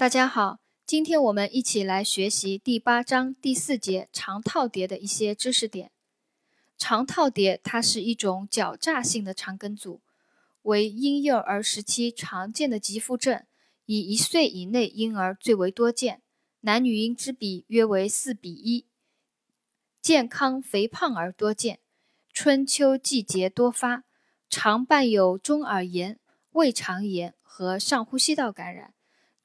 大家好，今天我们一起来学习第八章第四节肠套叠的一些知识点。肠套叠它是一种狡诈性的肠梗阻，为婴幼儿时期常见的急腹症，以一岁以内婴儿最为多见，男女婴之比约为四比一，健康肥胖儿多见，春秋季节多发，常伴有中耳炎、胃肠炎和上呼吸道感染。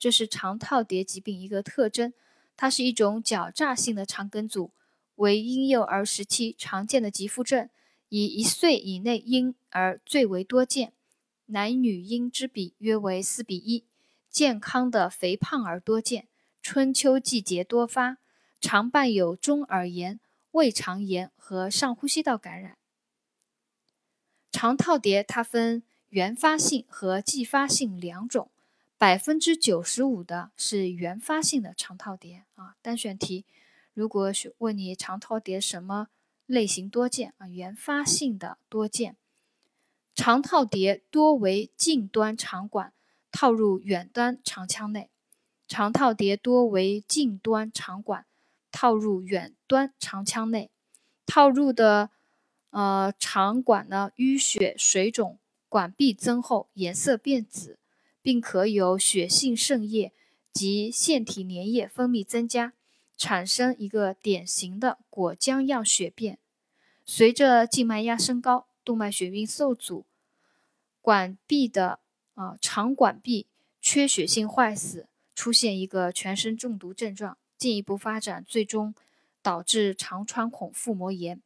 这是肠套叠疾病一个特征，它是一种狡诈性的肠梗阻，为婴幼儿时期常见的急腹症，以一岁以内婴儿最为多见，男女婴之比约为四比一，健康的肥胖儿多见，春秋季节多发，常伴有中耳炎、胃肠炎和上呼吸道感染。肠套叠它分原发性和继发性两种。百分之九十五的是原发性的肠套叠啊，单选题，如果是问你肠套叠什么类型多见啊，原发性的多见。肠套叠多为近端肠管套入远端肠腔内，肠套叠多为近端肠管套入远端肠腔内，套入的呃肠管呢淤血水肿，管壁增厚，颜色变紫。并可有血性渗液及腺体粘液分泌增加，产生一个典型的果浆样血便。随着静脉压升高，动脉血运受阻，管壁的啊肠管壁缺血性坏死，出现一个全身中毒症状，进一步发展，最终导致肠穿孔腹膜炎。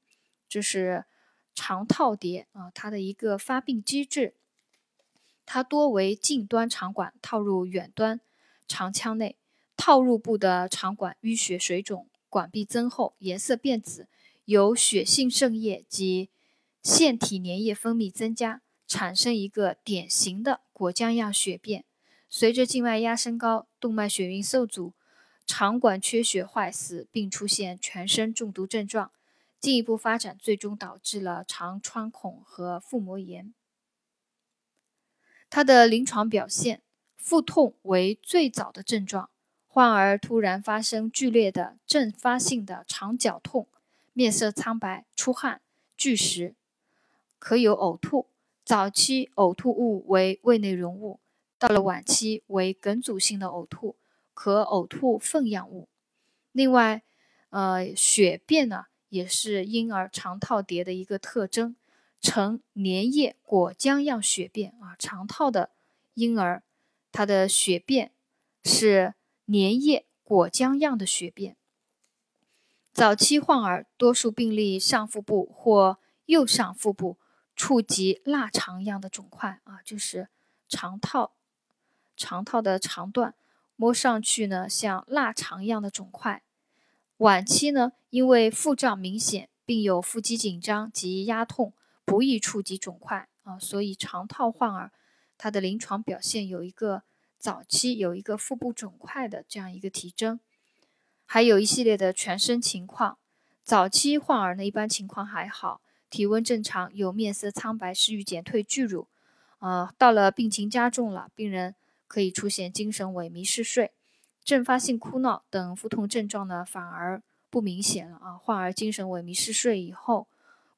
这是肠套叠啊，它的一个发病机制。它多为近端肠管套入远端肠腔内，套入部的肠管淤血水肿，管壁增厚，颜色变紫，有血性渗液及腺体粘液分泌增加，产生一个典型的果浆样血便。随着静脉压升高，动脉血运受阻，肠管缺血坏死，并出现全身中毒症状，进一步发展，最终导致了肠穿孔和腹膜炎。它的临床表现，腹痛为最早的症状，患儿突然发生剧烈的阵发性的肠绞痛，面色苍白、出汗、拒食，可有呕吐。早期呕吐物为胃内容物，到了晚期为梗阻性的呕吐，可呕吐粪样物。另外，呃，血便呢，也是婴儿肠套叠的一个特征。呈粘液果浆样血便啊，肠套的婴儿，他的血便是粘液果浆样的血便。早期患儿多数病例上腹部或右上腹部触及腊肠样的肿块啊，就是肠套肠套的肠段，摸上去呢像腊肠一样的肿块。晚期呢，因为腹胀明显，并有腹肌紧张及压痛。不易触及肿块啊，所以肠套患儿他的临床表现有一个早期有一个腹部肿块的这样一个体征，还有一系列的全身情况。早期患儿呢一般情况还好，体温正常，有面色苍白、食欲减退、巨乳。啊，到了病情加重了，病人可以出现精神萎靡、嗜睡、阵发性哭闹等腹痛症状呢，反而不明显了啊。患儿精神萎靡、嗜睡以后。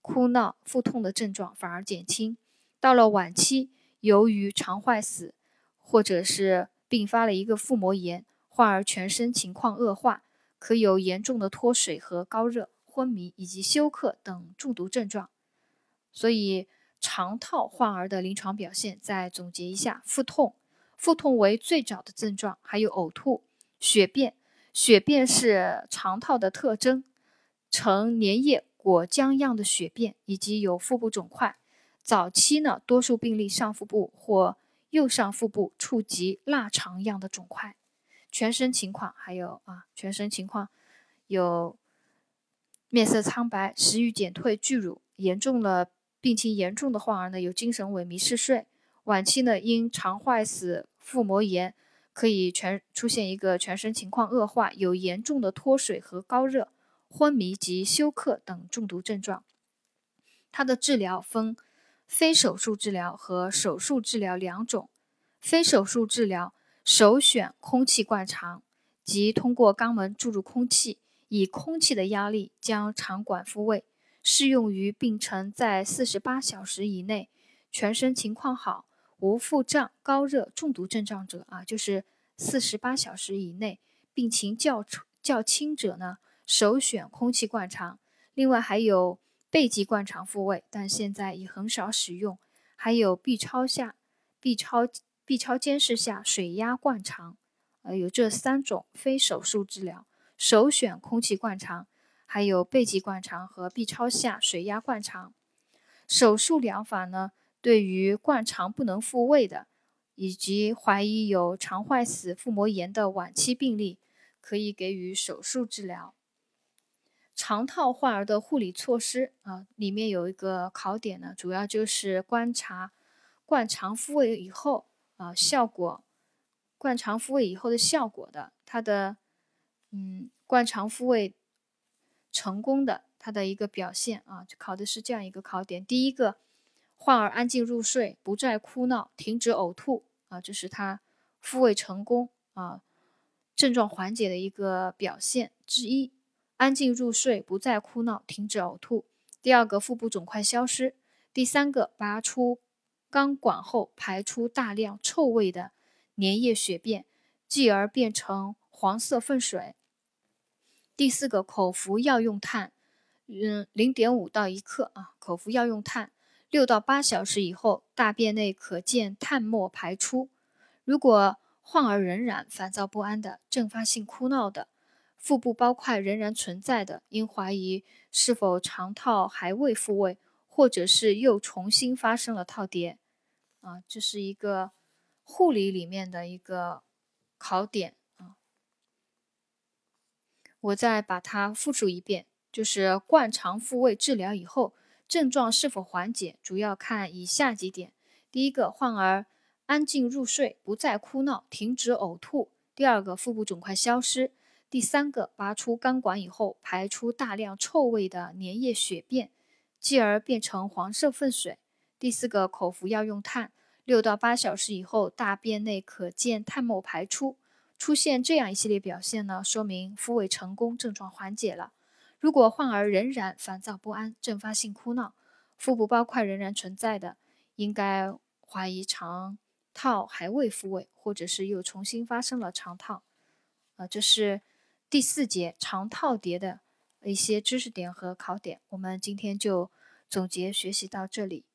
哭闹、腹痛的症状反而减轻，到了晚期，由于肠坏死，或者是并发了一个腹膜炎，患儿全身情况恶化，可有严重的脱水和高热、昏迷以及休克等中毒症状。所以，肠套患儿的临床表现再总结一下：腹痛，腹痛为最早的症状，还有呕吐、血便，血便是肠套的特征，呈粘液。果浆样的血便以及有腹部肿块，早期呢，多数病例上腹部或右上腹部触及腊肠样的肿块，全身情况还有啊，全身情况有面色苍白、食欲减退、巨乳，严重了病情严重的患儿呢，有精神萎靡、嗜睡，晚期呢，因肠坏死、腹膜炎，可以全出现一个全身情况恶化，有严重的脱水和高热。昏迷及休克等中毒症状，它的治疗分非手术治疗和手术治疗两种。非手术治疗首选空气灌肠，即通过肛门注入空气，以空气的压力将肠管复位，适用于病程在四十八小时以内，全身情况好，无腹胀、高热、中毒症状者啊，就是四十八小时以内，病情较较轻者呢，首选空气灌肠。另外还有背脊灌肠复位，但现在已很少使用。还有 B 超下、B 超、B 超监视下水压灌肠，呃，有这三种非手术治疗，首选空气灌肠，还有背脊灌肠和 B 超下水压灌肠。手术疗法呢，对于灌肠不能复位的，以及怀疑有肠坏死、腹膜炎的晚期病例，可以给予手术治疗。肠套患儿的护理措施啊，里面有一个考点呢，主要就是观察灌肠复位以后啊效果，灌肠复位以后的效果的，它的嗯灌肠复位成功的它的一个表现啊，考的是这样一个考点：第一个，患儿安静入睡，不再哭闹，停止呕吐啊，这是他复位成功啊症状缓解的一个表现之一。安静入睡，不再哭闹，停止呕吐。第二个，腹部肿块消失。第三个，拔出肛管后排出大量臭味的粘液血便，继而变成黄色粪水。第四个，口服药用碳，嗯，零点五到一克啊，口服药用碳，六到八小时以后，大便内可见碳沫排出。如果患儿仍然烦躁不安的，阵发性哭闹的。腹部包块仍然存在的，应怀疑是否肠套还未复位，或者是又重新发生了套叠。啊，这是一个护理里面的一个考点啊。我再把它复述一遍，就是灌肠复位治疗以后，症状是否缓解，主要看以下几点：第一个，患儿安静入睡，不再哭闹，停止呕吐；第二个，腹部肿块消失。第三个，拔出肛管以后，排出大量臭味的粘液血便，继而变成黄色粪水。第四个，口服药用碳，六到八小时以后，大便内可见碳沫排出。出现这样一系列表现呢，说明复位成功，症状缓解了。如果患儿仍然烦躁不安、阵发性哭闹，腹部包块仍然存在的，应该怀疑肠套还未复位，或者是又重新发生了肠套。啊，这是。第四节长套叠的一些知识点和考点，我们今天就总结学习到这里。